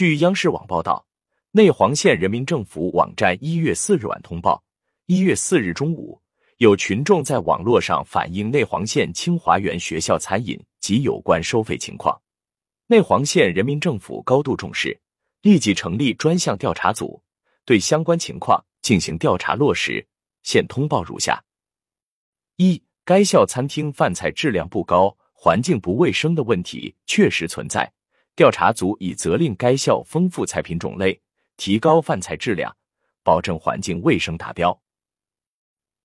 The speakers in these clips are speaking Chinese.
据央视网报道，内黄县人民政府网站一月四日晚通报，一月四日中午，有群众在网络上反映内黄县清华园学校餐饮及有关收费情况。内黄县人民政府高度重视，立即成立专项调查组，对相关情况进行调查落实。现通报如下：一、该校餐厅饭菜质量不高、环境不卫生的问题确实存在，调查组已责令该校丰富菜品种类，提高饭菜质量，保证环境卫生达标。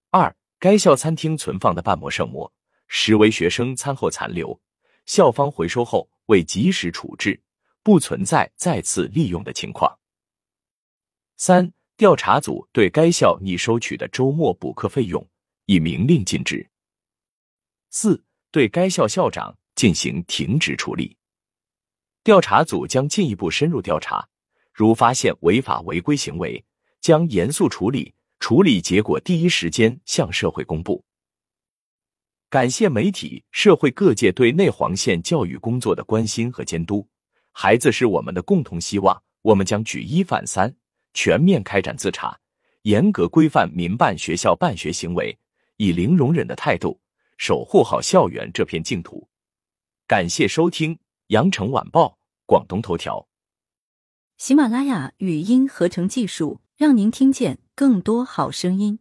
二、该校餐厅存放的半膜剩膜实为学生餐后残留，校方回收后未及时处置，不存在再次利用的情况。三。调查组对该校拟收取的周末补课费用已明令禁止。四、对该校校长进行停职处理。调查组将进一步深入调查，如发现违法违规行为，将严肃处理，处理结果第一时间向社会公布。感谢媒体、社会各界对内黄县教育工作的关心和监督。孩子是我们的共同希望，我们将举一反三。全面开展自查，严格规范民办学校办学行为，以零容忍的态度守护好校园这片净土。感谢收听《羊城晚报》广东头条。喜马拉雅语音合成技术，让您听见更多好声音。